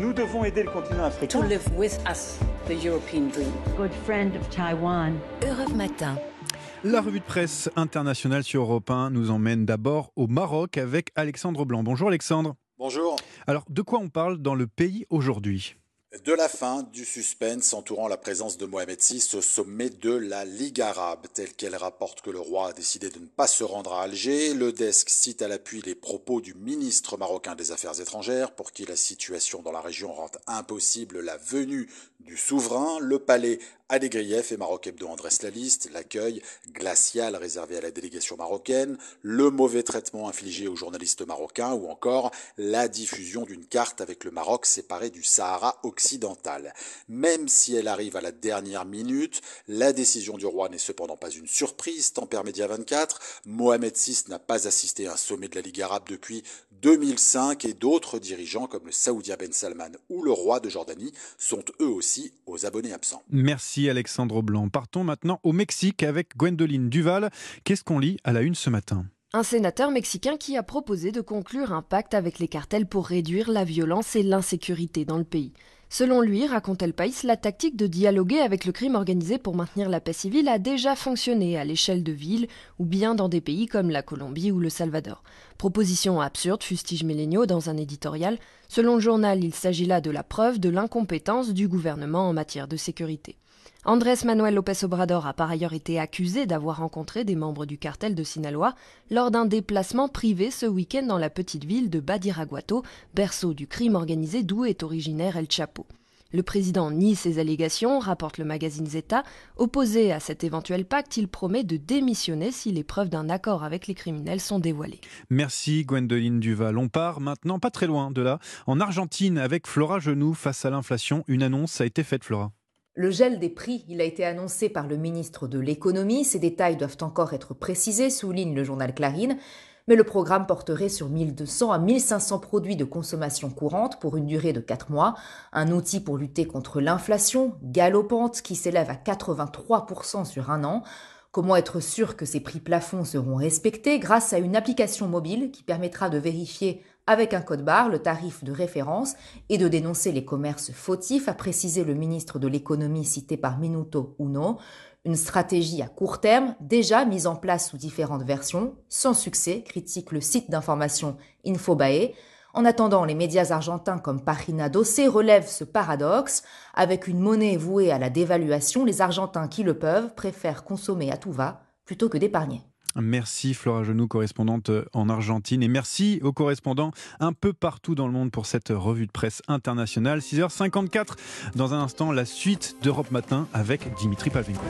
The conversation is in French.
Nous devons aider le continent africain. To live with us, the European dream. Good friend of Taiwan. Europe Matin. La revue de presse internationale sur Europe 1 nous emmène d'abord au Maroc avec Alexandre Blanc. Bonjour Alexandre. Bonjour. Alors, de quoi on parle dans le pays aujourd'hui? De la fin du suspense entourant la présence de Mohamed VI au sommet de la Ligue arabe, telle qu'elle rapporte que le roi a décidé de ne pas se rendre à Alger. Le desk cite à l'appui les propos du ministre marocain des Affaires étrangères, pour qui la situation dans la région rend impossible la venue du souverain. Le palais a des griefs et Maroc Hebdo en dresse la liste, l'accueil glacial réservé à la délégation marocaine, le mauvais traitement infligé aux journalistes marocains ou encore la diffusion d'une carte avec le Maroc séparé du Sahara occidental même si elle arrive à la dernière minute, la décision du roi n'est cependant pas une surprise, tempère Média 24. Mohamed VI n'a pas assisté à un sommet de la Ligue arabe depuis 2005 et d'autres dirigeants comme le Saoudien Ben Salman ou le roi de Jordanie sont eux aussi aux abonnés absents. Merci Alexandre Blanc. Partons maintenant au Mexique avec Gwendoline Duval. Qu'est-ce qu'on lit à la une ce matin? Un sénateur mexicain qui a proposé de conclure un pacte avec les cartels pour réduire la violence et l'insécurité dans le pays. Selon lui, raconte El País, la tactique de dialoguer avec le crime organisé pour maintenir la paix civile a déjà fonctionné à l'échelle de villes ou bien dans des pays comme la Colombie ou le Salvador. Proposition absurde, fustige Mélénio dans un éditorial. Selon le journal, il s'agit là de la preuve de l'incompétence du gouvernement en matière de sécurité. Andrés Manuel López Obrador a par ailleurs été accusé d'avoir rencontré des membres du cartel de Sinaloa lors d'un déplacement privé ce week-end dans la petite ville de Badiraguato, berceau du crime organisé d'où est originaire El Chapo. Le président nie ces allégations, rapporte le magazine Zeta. Opposé à cet éventuel pacte, il promet de démissionner si les preuves d'un accord avec les criminels sont dévoilées. Merci Gwendoline Duval. On part maintenant pas très loin de là, en Argentine avec Flora Genoux face à l'inflation. Une annonce a été faite, Flora. Le gel des prix, il a été annoncé par le ministre de l'économie. Ces détails doivent encore être précisés, souligne le journal Clarine. Mais le programme porterait sur 1200 à 1500 produits de consommation courante pour une durée de 4 mois. Un outil pour lutter contre l'inflation galopante qui s'élève à 83% sur un an. Comment être sûr que ces prix plafonds seront respectés grâce à une application mobile qui permettra de vérifier avec un code barre le tarif de référence et de dénoncer les commerces fautifs, a précisé le ministre de l'économie cité par Minuto Uno. Une stratégie à court terme, déjà mise en place sous différentes versions, sans succès, critique le site d'information Infobae. En attendant, les médias argentins comme Pagina Doce relèvent ce paradoxe. Avec une monnaie vouée à la dévaluation, les Argentins qui le peuvent préfèrent consommer à tout va plutôt que d'épargner. Merci Flora Genoux, correspondante en Argentine. Et merci aux correspondants un peu partout dans le monde pour cette revue de presse internationale. 6h54, dans un instant, la suite d'Europe Matin avec Dimitri Palvenko.